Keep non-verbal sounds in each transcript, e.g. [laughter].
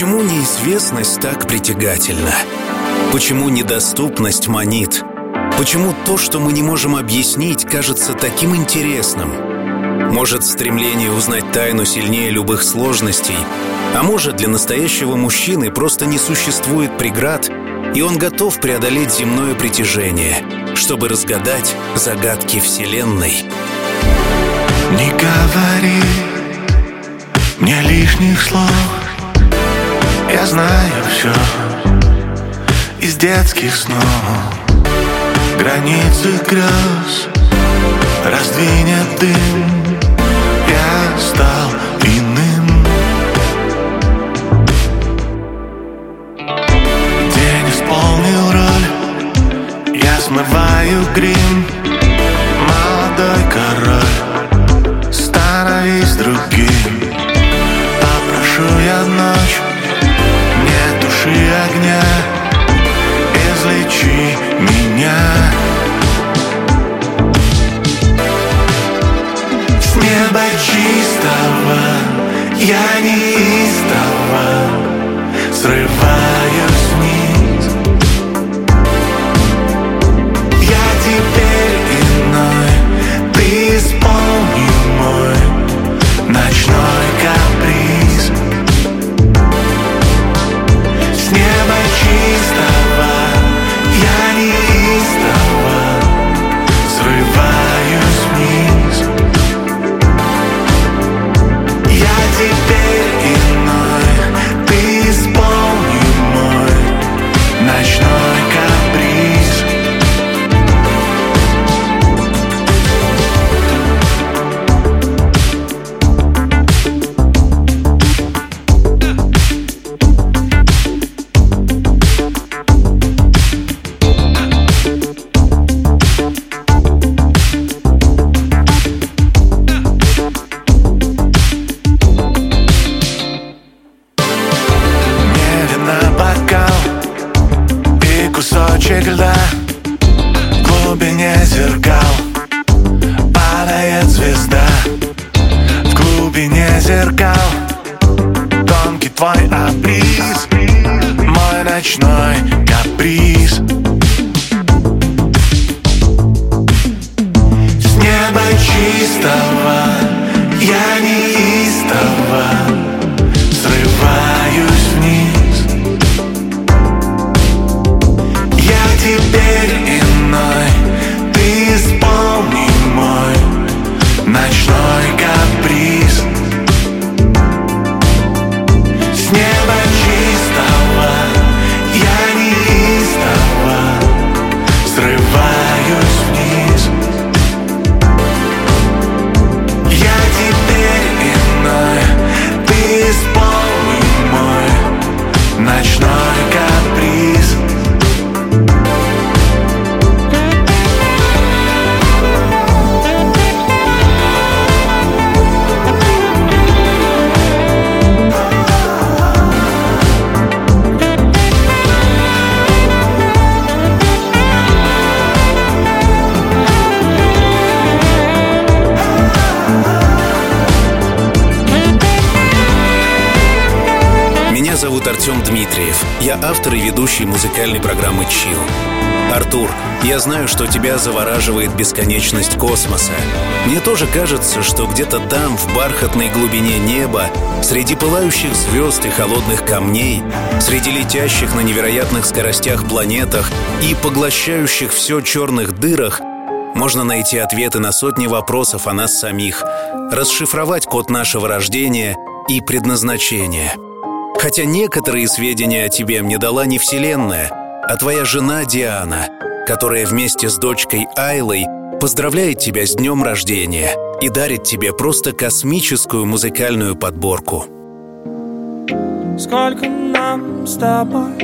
Почему неизвестность так притягательна? Почему недоступность манит? Почему то, что мы не можем объяснить, кажется таким интересным? Может, стремление узнать тайну сильнее любых сложностей, а может, для настоящего мужчины просто не существует преград, и он готов преодолеть земное притяжение, чтобы разгадать загадки Вселенной. Не говори мне лишних слов Я знаю все из детских снов. Границы грез раздвинет дым. Я стал иным. День исполнил роль. Я смываю грим. Молодой король. Становись другим меня. С неба чистого Я неистово Срываюсь вниз. Я теперь иной зовут Артем Дмитриев. Я автор и ведущий музыкальной программы «Чил». Артур, я знаю, что тебя завораживает бесконечность космоса. Мне тоже кажется, что где-то там, в бархатной глубине неба, среди пылающих звезд и холодных камней, среди летящих на невероятных скоростях планетах и поглощающих все черных дырах, можно найти ответы на сотни вопросов о нас самих, расшифровать код нашего рождения и предназначения. Хотя некоторые сведения о тебе мне дала не Вселенная, а твоя жена Диана, которая вместе с дочкой Айлой поздравляет тебя с днем рождения и дарит тебе просто космическую музыкальную подборку. Сколько нам с тобой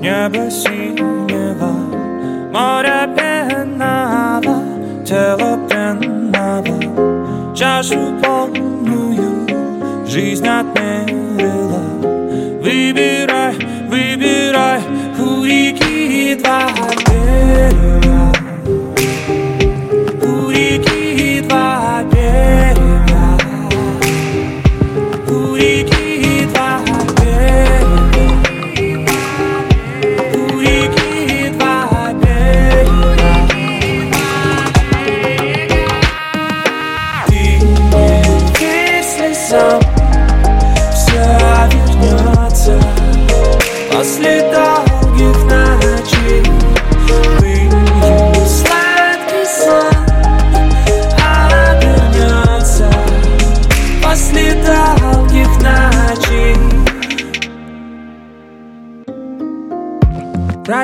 небо синего, море пенного, тело пенного, чашу полную жизнь отмерила. Выбирай, выбирай, у реки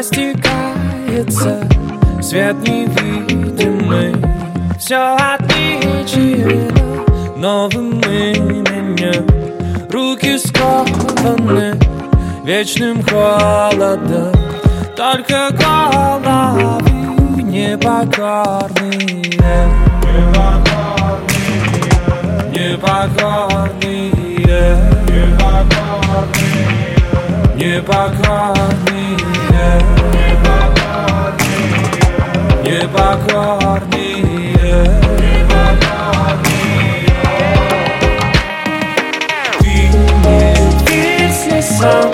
растекается. Свет невидимый Все отличие новым именем. Руки скованы вечным холодом Только головы непокорные. Непокорные. Непокорные. Непокорные. Oh.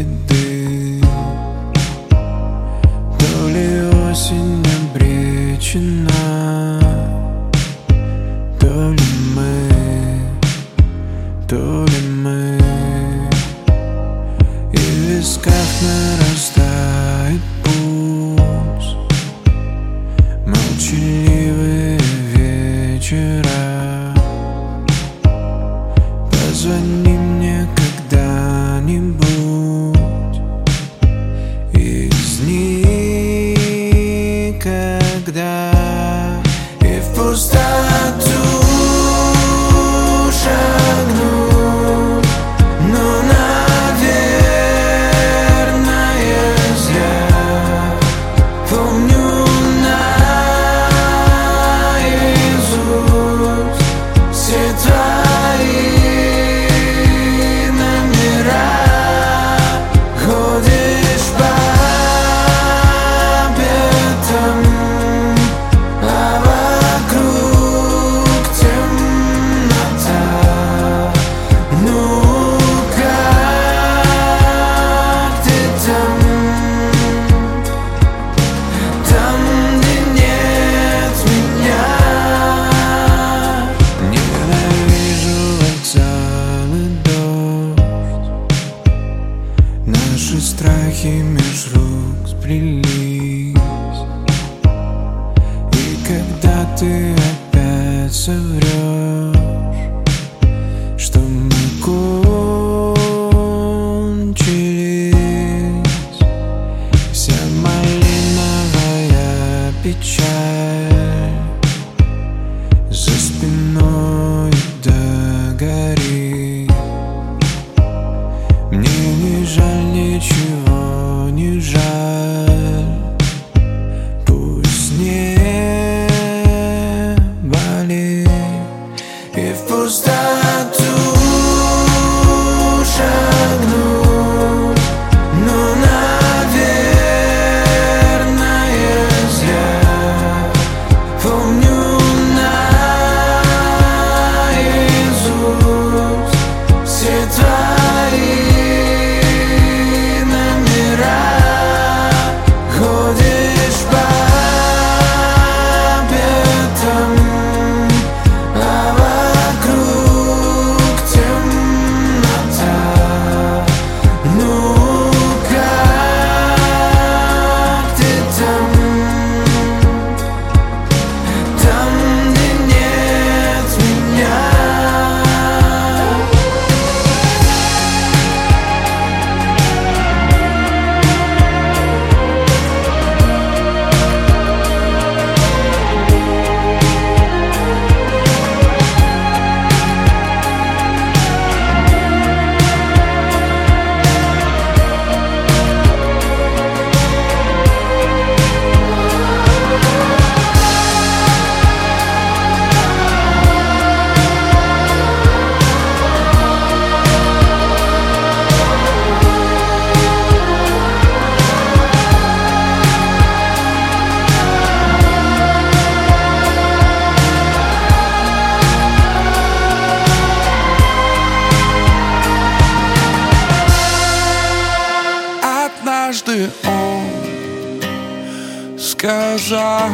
in сказал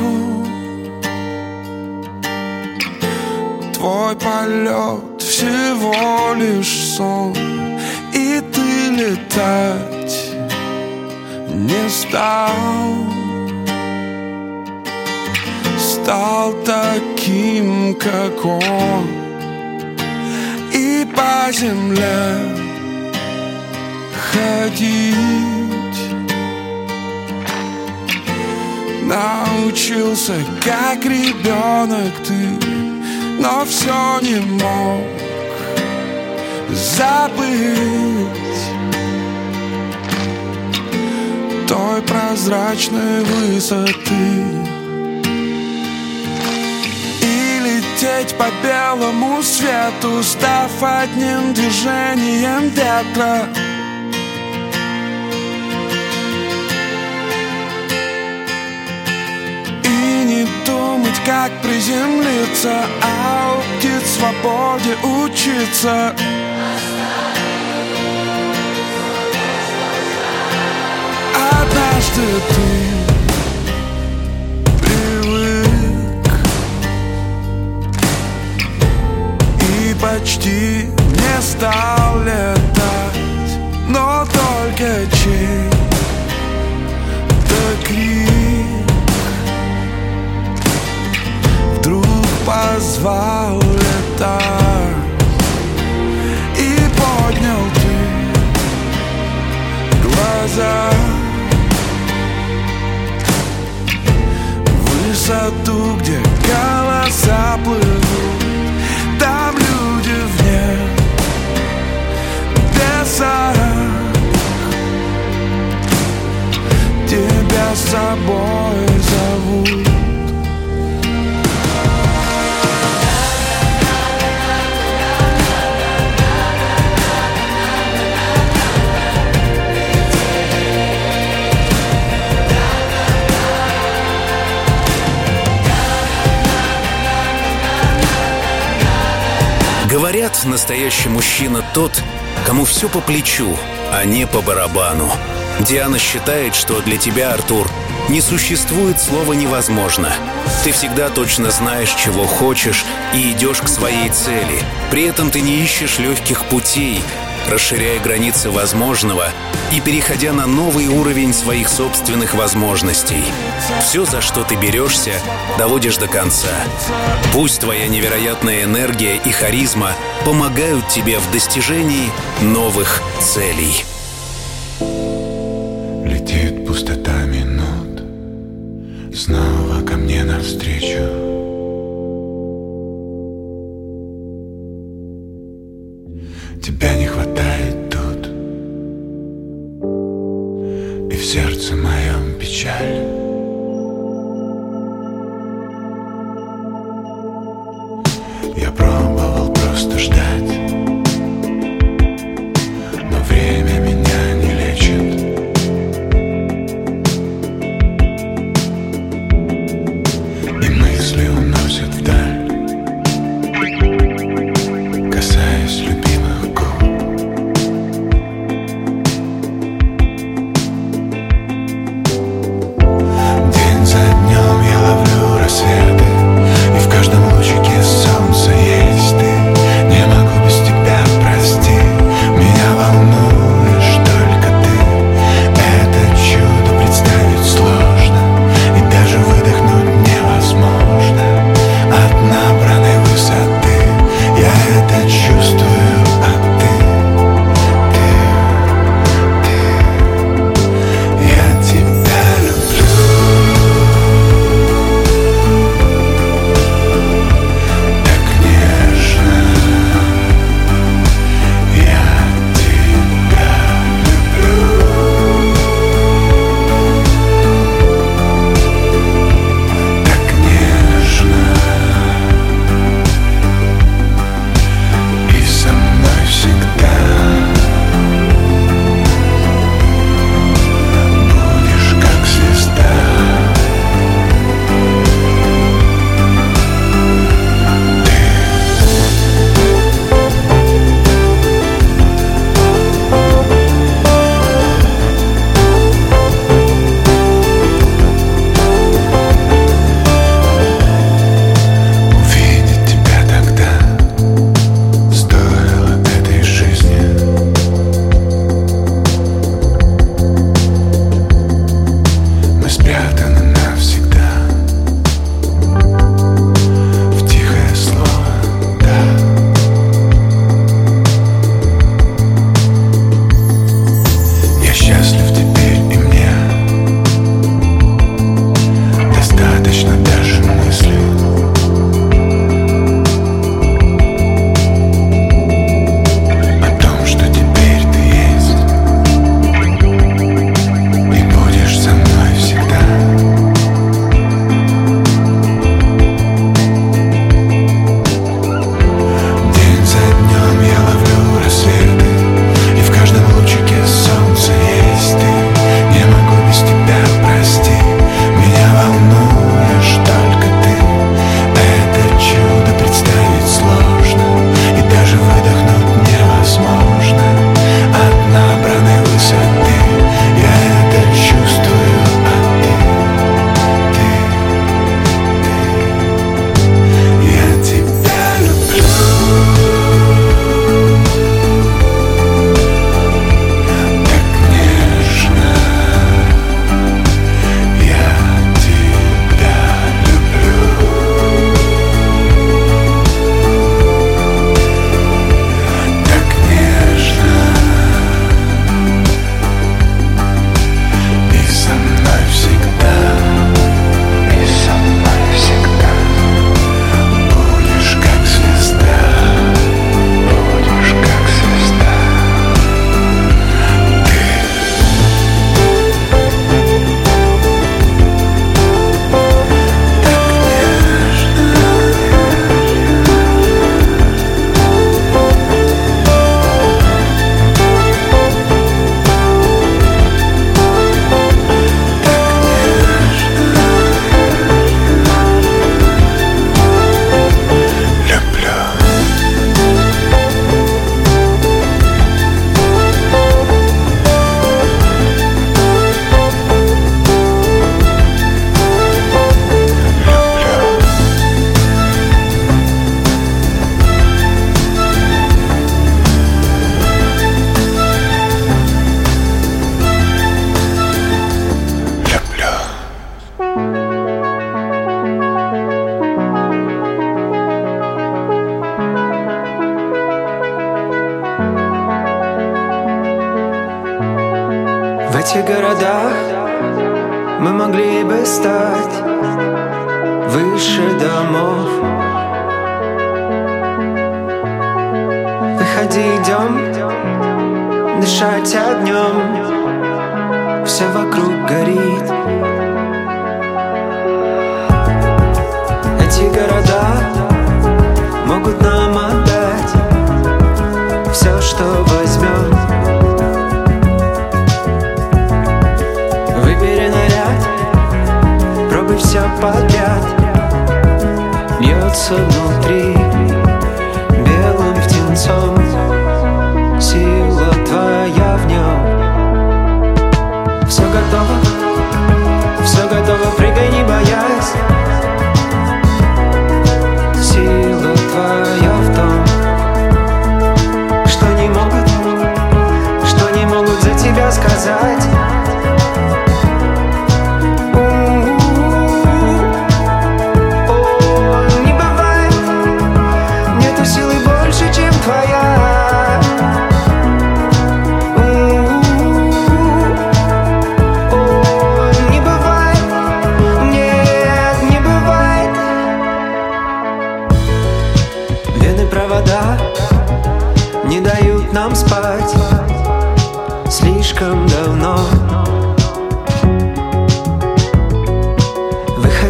Твой полет всего лишь сон И ты летать не стал Стал таким, как он И по земле ходить Научился, как ребенок ты Но все не мог забыть. Той прозрачной высоты. И лететь по белому свету Став одним движением ветра как приземлиться А у птиц свободе учиться. Однажды ты привык И почти не стал летать Но только чей то крик позвал летать И поднял ты глаза. В Высоту, где голоса плывут настоящий мужчина тот, кому все по плечу, а не по барабану. Диана считает, что для тебя, Артур, не существует слова «невозможно». Ты всегда точно знаешь, чего хочешь, и идешь к своей цели. При этом ты не ищешь легких путей. Расширяя границы возможного и переходя на новый уровень своих собственных возможностей. Все, за что ты берешься, доводишь до конца. Пусть твоя невероятная энергия и харизма помогают тебе в достижении новых целей.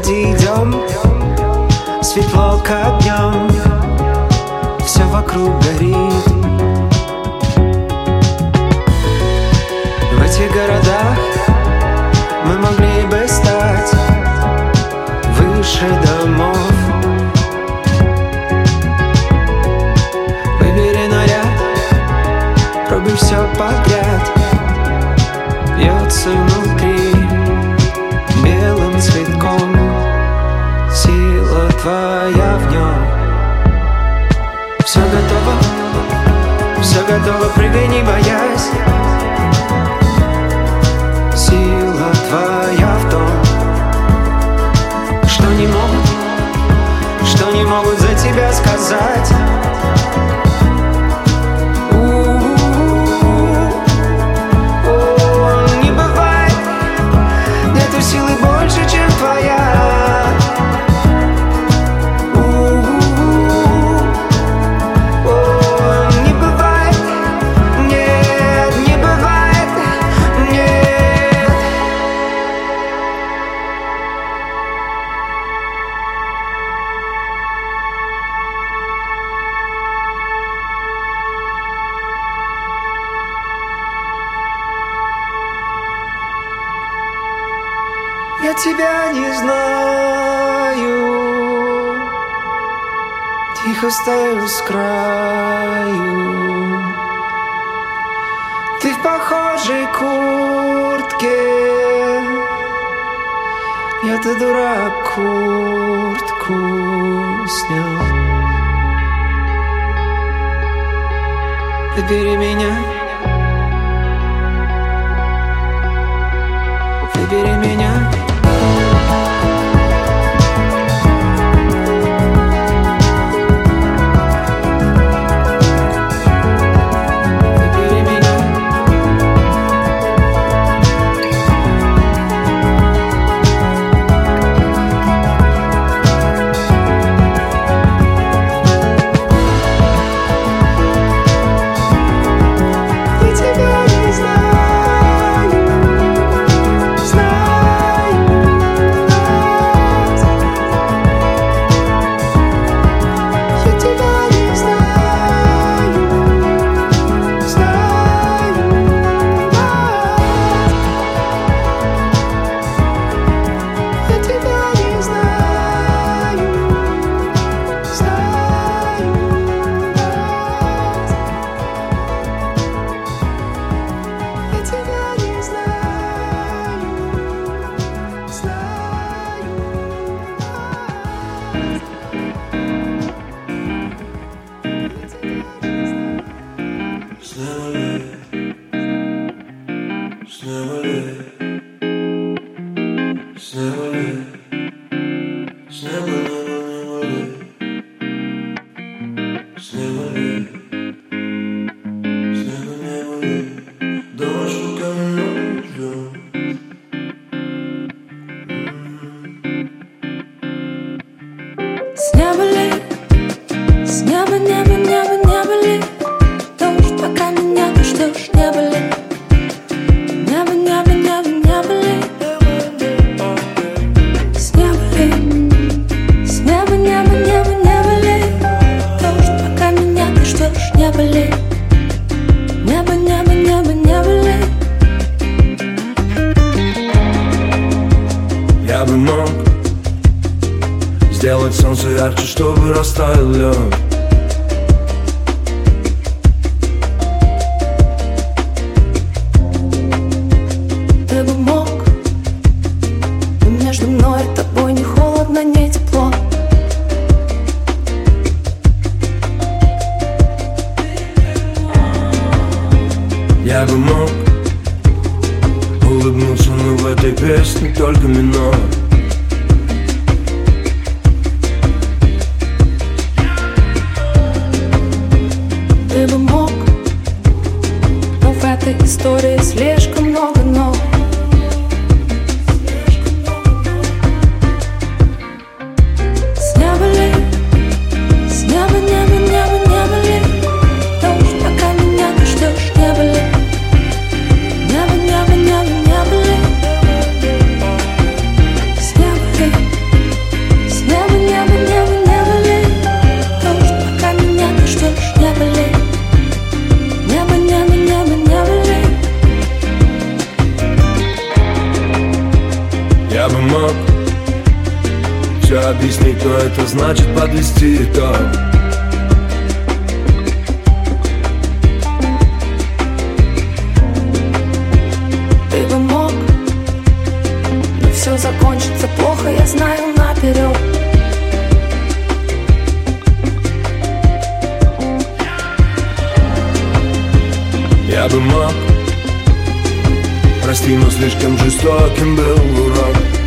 позади дом Светло, как днем Все вокруг горит. В этих городах Мы могли бы стать Выше домов. Выбери наряд Пробуй все подряд. Бьется музыка готова, прыгай, не боясь. Выбери меня. Выбери меня. love счастье, но слишком жестоким был урок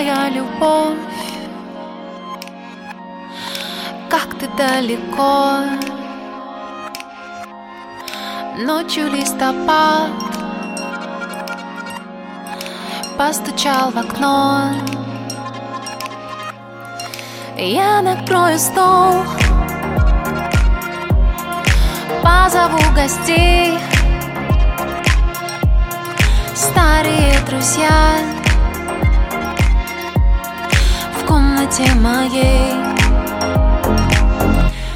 моя любовь, как ты далеко. Ночью листопад постучал в окно. Я накрою стол, позову гостей, старые друзья. Комнате моей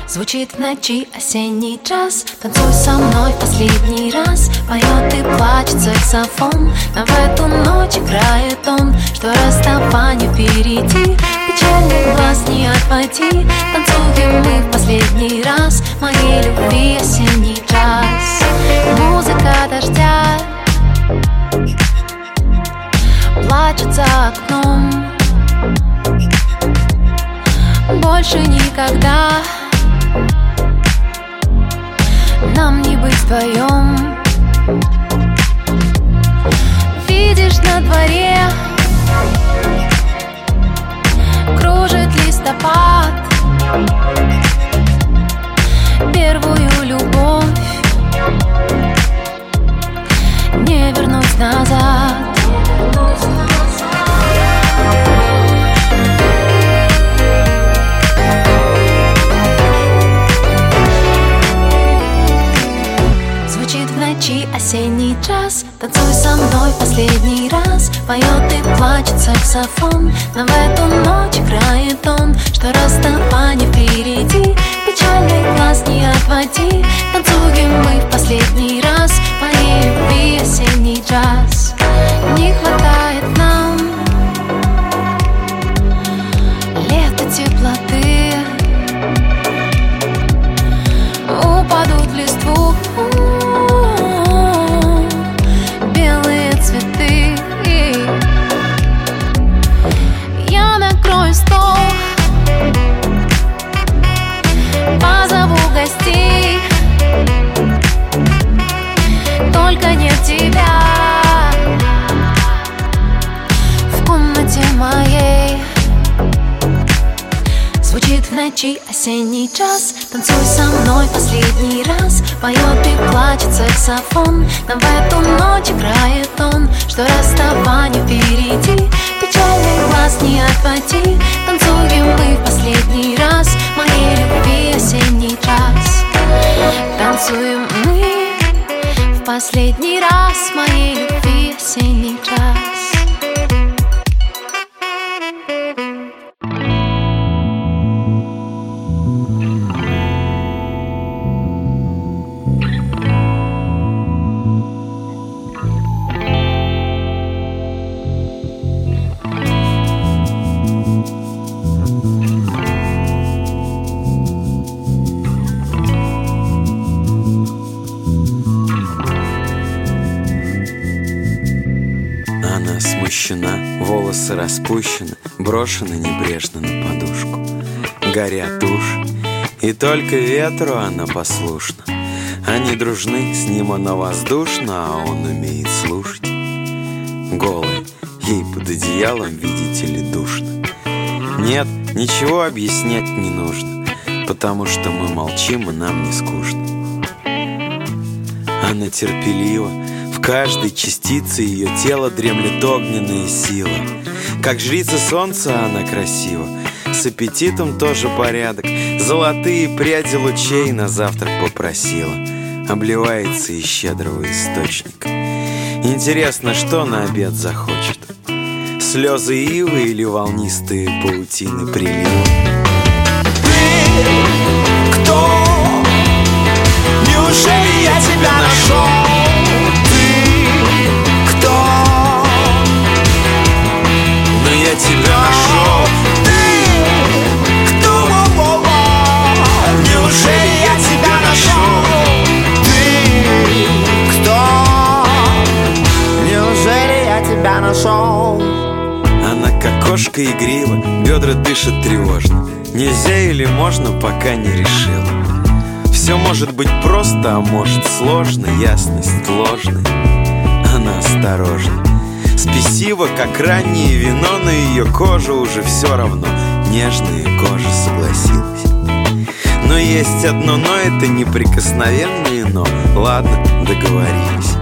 Звучит в ночи осенний час. Танцуй со мной в последний раз. Поет и плачет саксофон Но в эту ночь играет он Что расставание впереди Печальный глаз не отводи Танцуем мы в последний раз. Моей любви осенний Больше последний раз волосы распущены, брошены небрежно на подушку. Горят уши, и только ветру она послушна. Они дружны, с ним она воздушна, а он умеет слушать. Голая, ей под одеялом, видите ли, душно. Нет, ничего объяснять не нужно, потому что мы молчим, и нам не скучно. Она терпелива, в каждой частице ее тела дремлет огненная сила. Как жрица солнца она красива, с аппетитом тоже порядок. Золотые пряди лучей на завтрак попросила, обливается из щедрого источника. Интересно, что на обед захочет? Слезы ивы или волнистые паутины прилива? Кто? Неужели я тебя нашел? Нашел Ты кто? Неужели я тебя нашел? Ты кто? Неужели я тебя нашел? Она как кошка игрива, бедра дышат тревожно Нельзя или можно, пока не решила Все может быть просто, а может сложно Ясность ложная, она осторожна Спесиво, как раннее вино На ее кожу уже все равно Нежная кожа согласилась. Но есть одно но, это неприкосновенное но Ладно, договорились.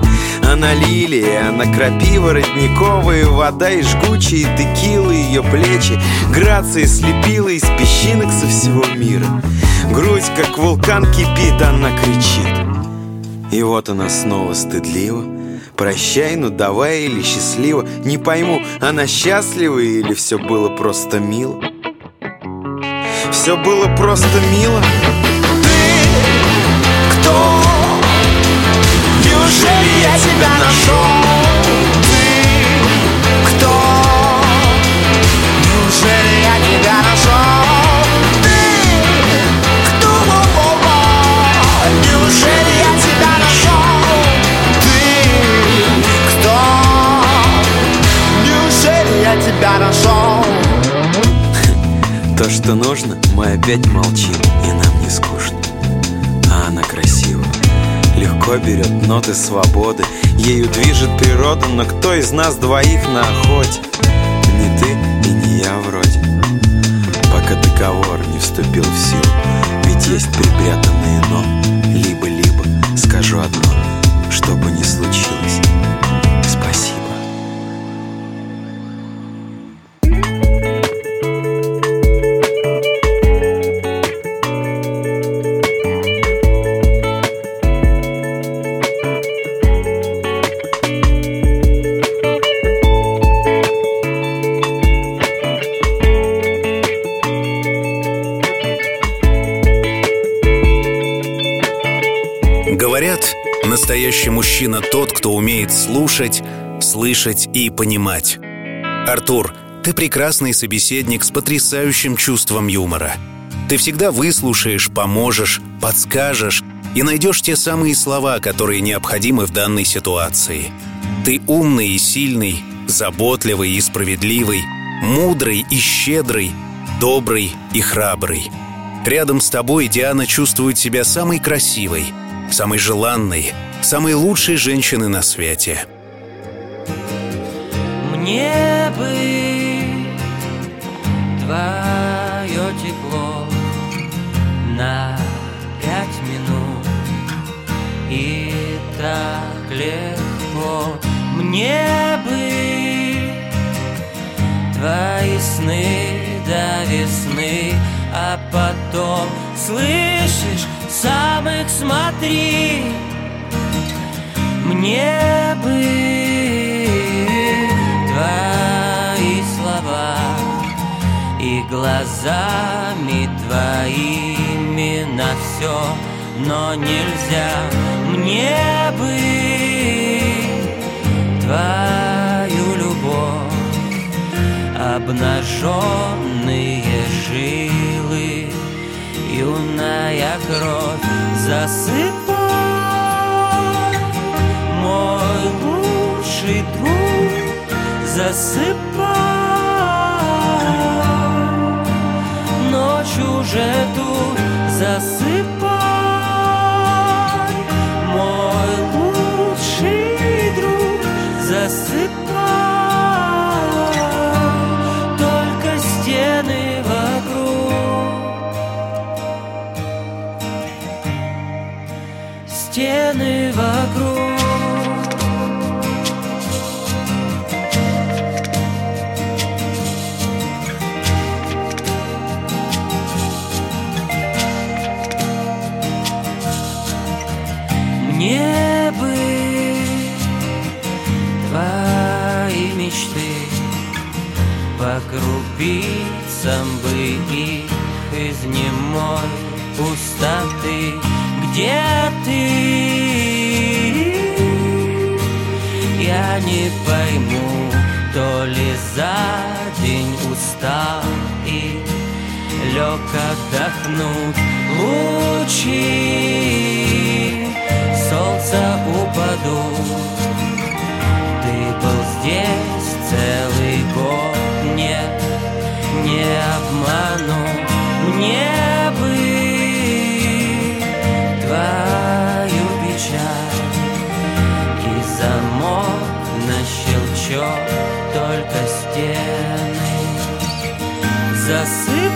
Она лилия, она крапива родниковая Вода и жгучие текилы ее плечи. Грация слепила из песчинок со всего мира. Грудь, как вулкан кипит, она кричит. И вот она снова стыдлива Прощай, ну давай или счастливо Не пойму, она счастлива или все было просто мило Все было просто мило Кто? Неужели я тебя нашел? Тебя? [laughs] То, что нужно, мы опять молчим И нам не скучно А она красива Легко берет ноты свободы Ею движет природа Но кто из нас двоих на охоте? Не ты и не я вроде Пока договор не вступил в силу Ведь есть припрятанное но Либо-либо Скажу одно Что бы ни случилось мужчина тот, кто умеет слушать, слышать и понимать. Артур, ты прекрасный собеседник с потрясающим чувством юмора. Ты всегда выслушаешь, поможешь, подскажешь и найдешь те самые слова, которые необходимы в данной ситуации. Ты умный и сильный, заботливый и справедливый, мудрый и щедрый, добрый и храбрый. Рядом с тобой Диана чувствует себя самой красивой, самой желанной, самой лучшей женщиной на свете. Мне бы твое тепло на пять минут. И так легко. Мне бы твои сны до весны. А потом, слышишь, сам их смотри Мне бы твои слова И глазами твоими на все Но нельзя. Мне бы твою любовь Обнаженные жилы Юная кровь засыпай Мой лучший друг засыпай крупицам бы их из немой пустоты. Где ты? Я не пойму, то ли за день устал и лег отдохнуть. Лучи солнца упадут. Ты был здесь целый не обману. Мне бы твою печаль. И замок на щелчок Только стены Засыпай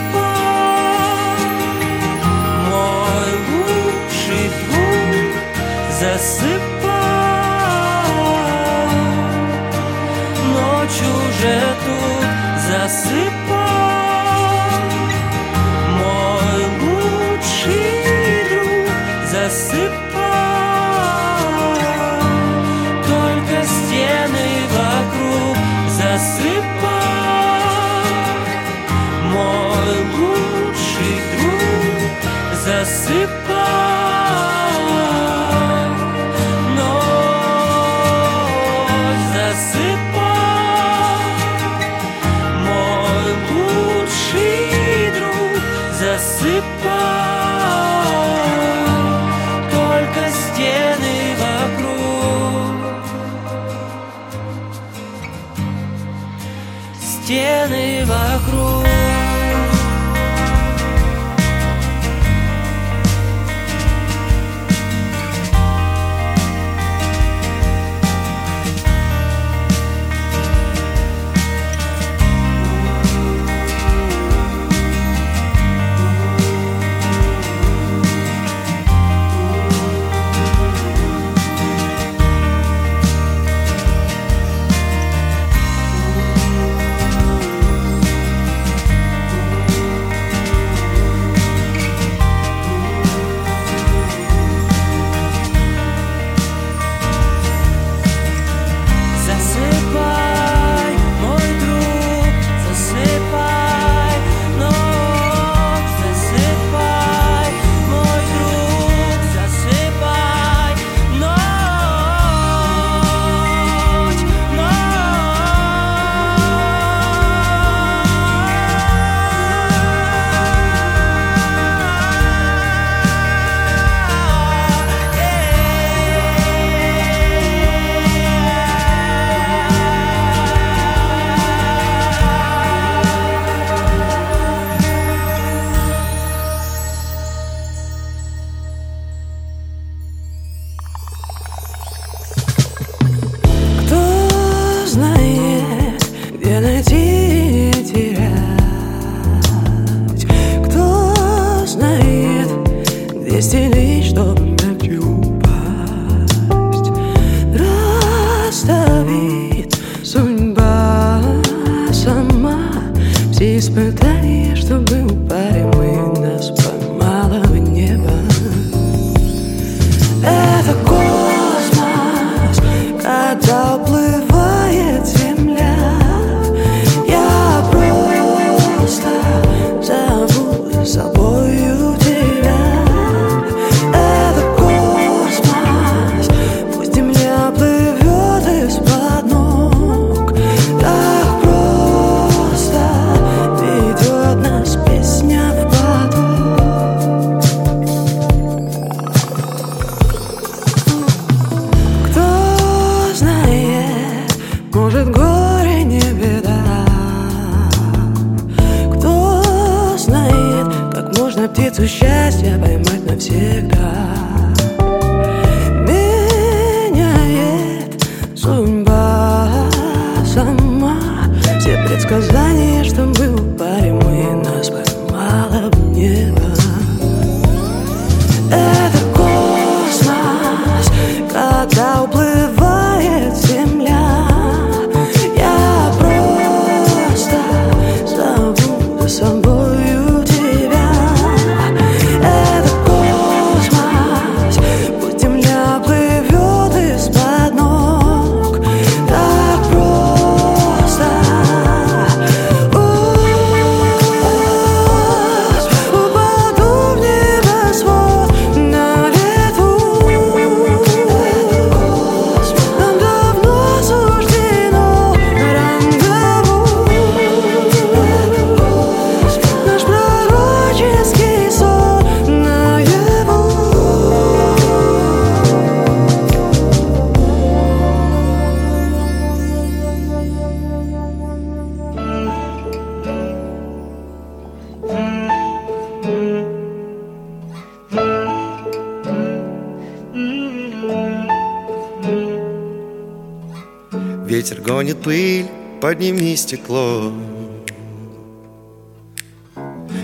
Гонит пыль, подними стекло.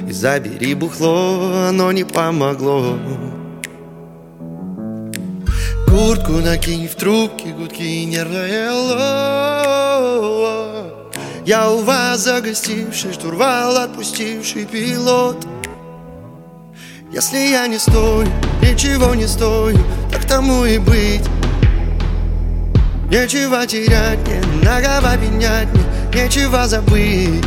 И забери бухло, оно не помогло. Куртку накинь в трубки, гудки нервное ло Я у вас загостивший, штурвал отпустивший пилот. Если я не стою, ничего не стою, так тому и быть Нечего терять, не многого менять, не, нечего забыть.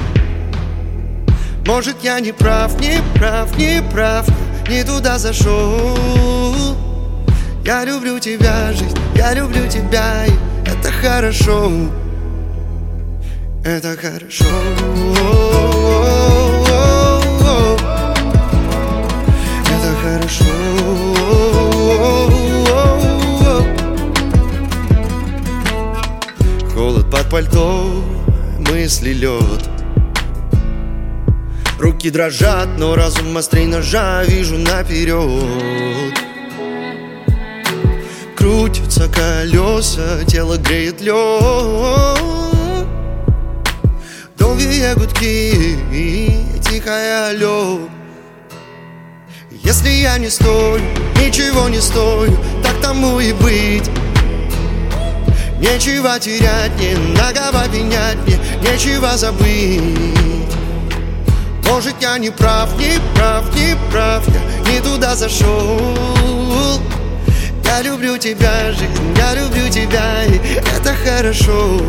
Может я не прав, не прав, не прав, не туда зашел. Я люблю тебя, жизнь, я люблю тебя, и это хорошо. Это хорошо если лед. Руки дрожат, но разум острей ножа Вижу наперед. Крутятся колеса, тело греет лед. Долгие гудки и тихое алло. Если я не стою, ничего не стою Так тому и быть Нечего терять, не на кого пенять мне Нечего забыть. Может я не прав, не прав, не прав Я не туда зашел. Я люблю тебя, жизнь, я люблю тебя И это хорошо.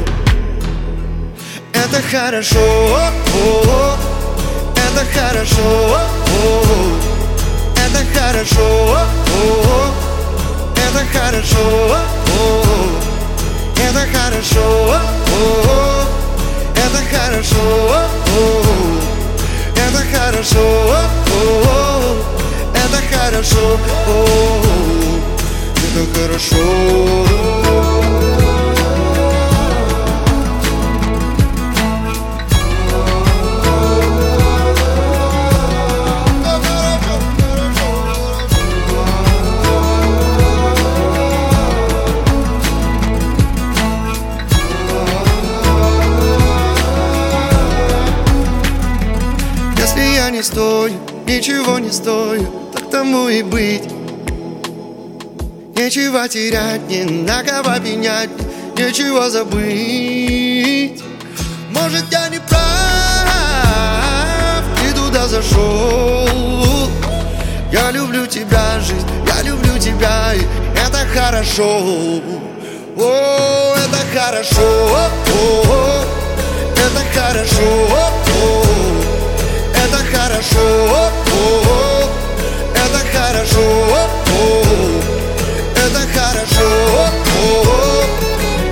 Это хорошо Это хорошо Это хорошо Это хорошо это хорошо, о -о. Это хорошо, это хорошо, это хорошо, это хорошо. Не стою, ничего не стою, так тому и быть. Нечего терять, не на кого пенять, нечего забыть. Может, я не прав, и туда зашел. Я люблю тебя, жизнь, я люблю тебя, и это хорошо. О, это хорошо, о, это хорошо, это хорошо, это хорошо, это хорошо,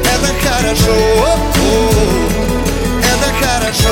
это хорошо, это хорошо,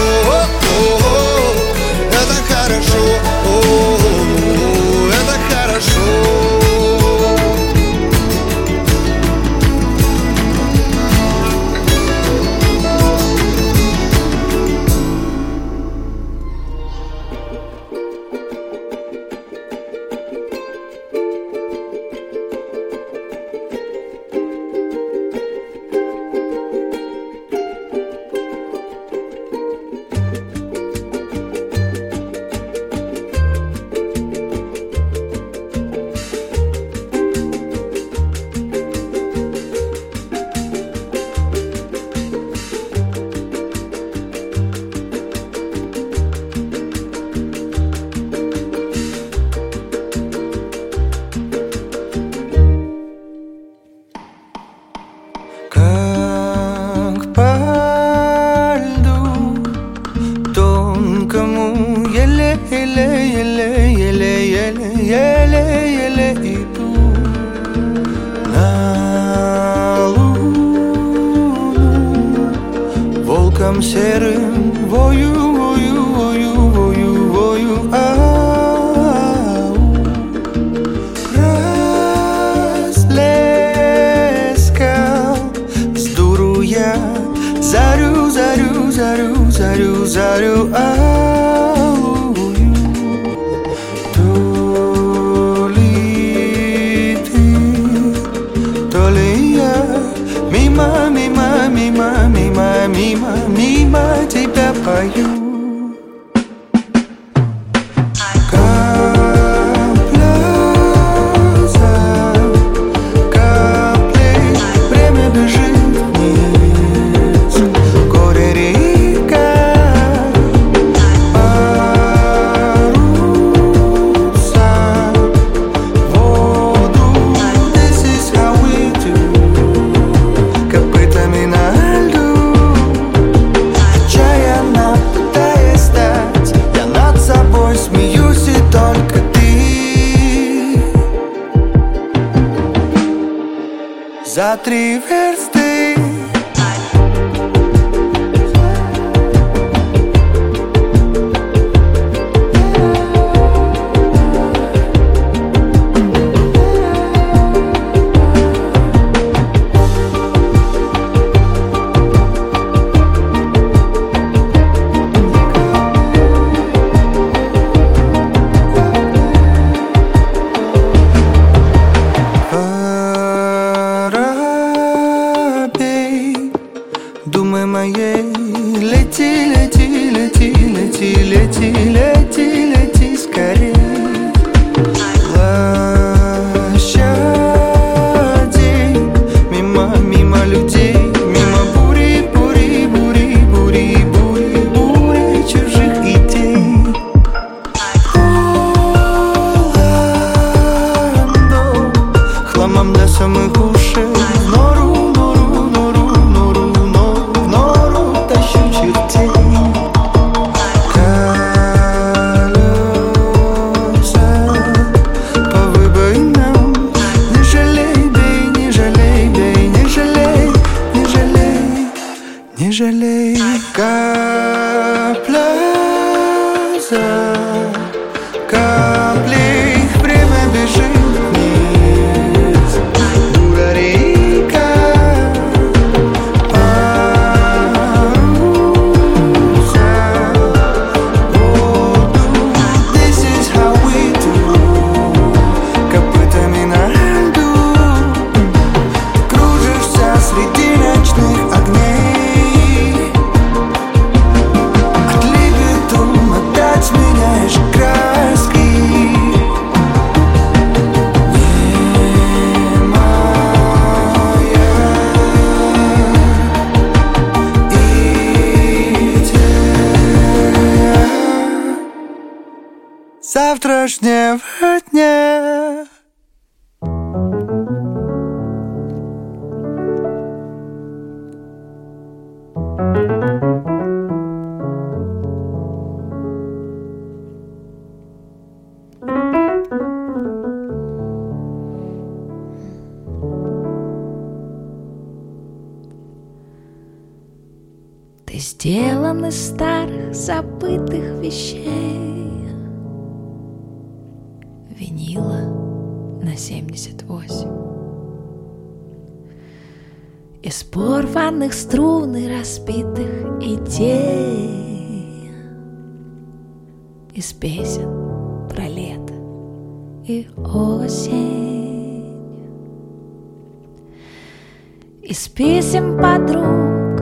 Из писем подруг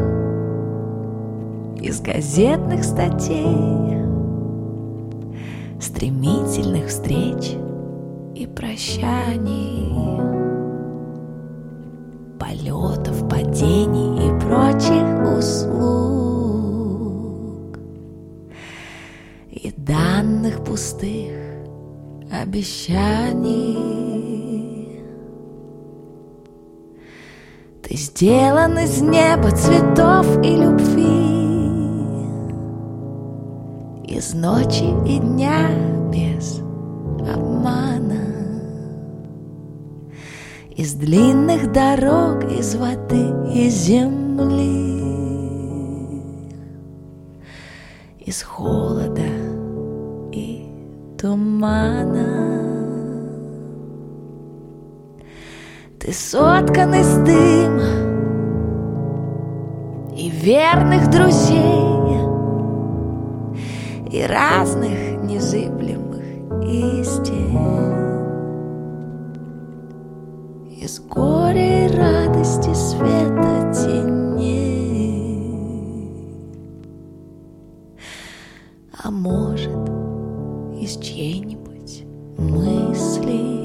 из газетных статей, стремительных встреч и прощаний, полетов, падений и прочих услуг, и данных пустых обещаний. Сделан из неба, цветов и любви. Из ночи и дня без обмана. Из длинных дорог, из воды и земли. Из холода и тумана. Ты соткан из дыма верных друзей, и разных незыблемых истин. Из горя и радости света теней, а может, из чьей-нибудь мысли.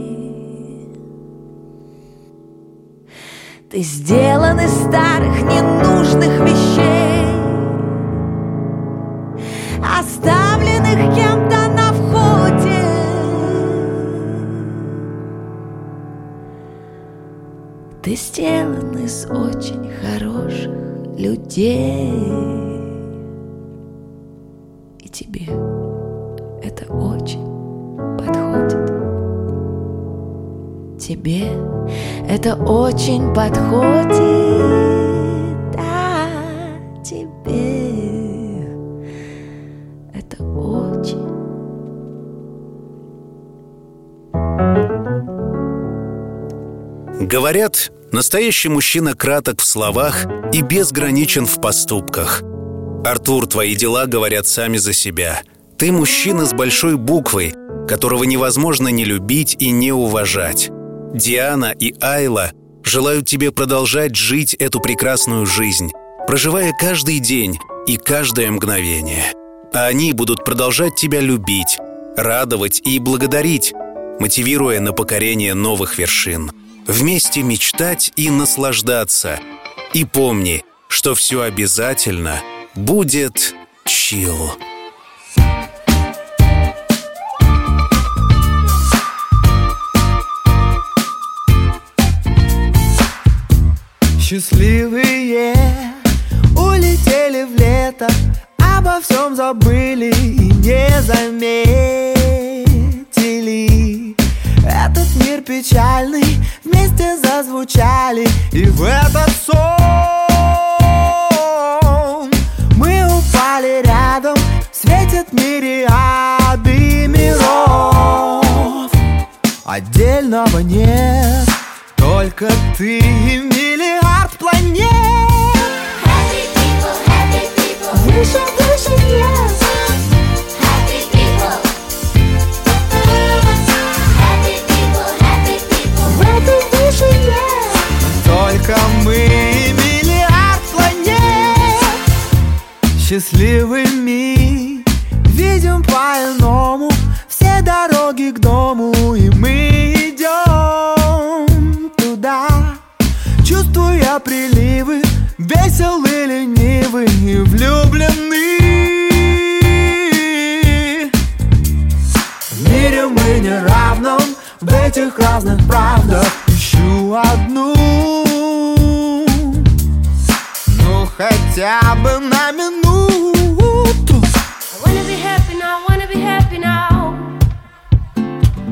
Ты сделан из старых ненужных вещей, оставленных кем-то на входе. Ты сделан из очень хороших людей, и тебе это очень подходит. Тебе это очень подходит, тебе это очень. Говорят, настоящий мужчина краток в словах и безграничен в поступках. Артур, твои дела говорят сами за себя. Ты мужчина с большой буквой, которого невозможно не любить и не уважать. Диана и Айла желают тебе продолжать жить эту прекрасную жизнь, проживая каждый день и каждое мгновение. А они будут продолжать тебя любить, радовать и благодарить, мотивируя на покорение новых вершин. Вместе мечтать и наслаждаться. И помни, что все обязательно будет чил. Счастливые улетели в лето Обо всем забыли и не заметили. Этот мир печальный вместе зазвучали И в этот сон мы упали рядом Светят мириады миров. Отдельного нет Только ты и миллиард планет Только мы миллиард планет Счастливыми этих разных правдах Ищу одну. Ну хотя бы на минуту. I wanna be happy now, I wanna be happy now.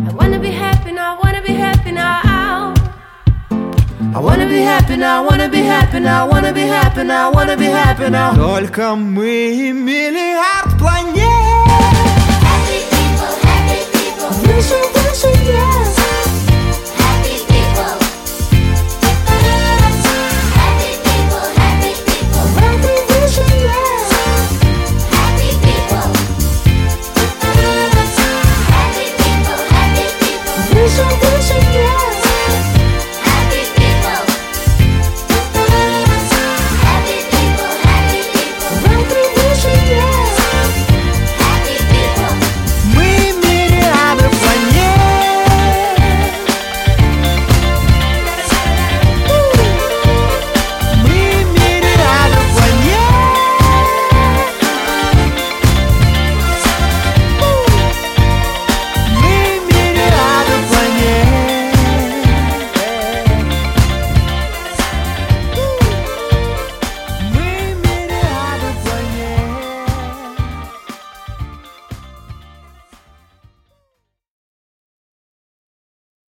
I wanna be happy now, I wanna be happy now. I wanna be happy now, I wanna be happy now, I wanna be happy Только мы миллиард планет. Happy people, happy people. Выше, выше, yes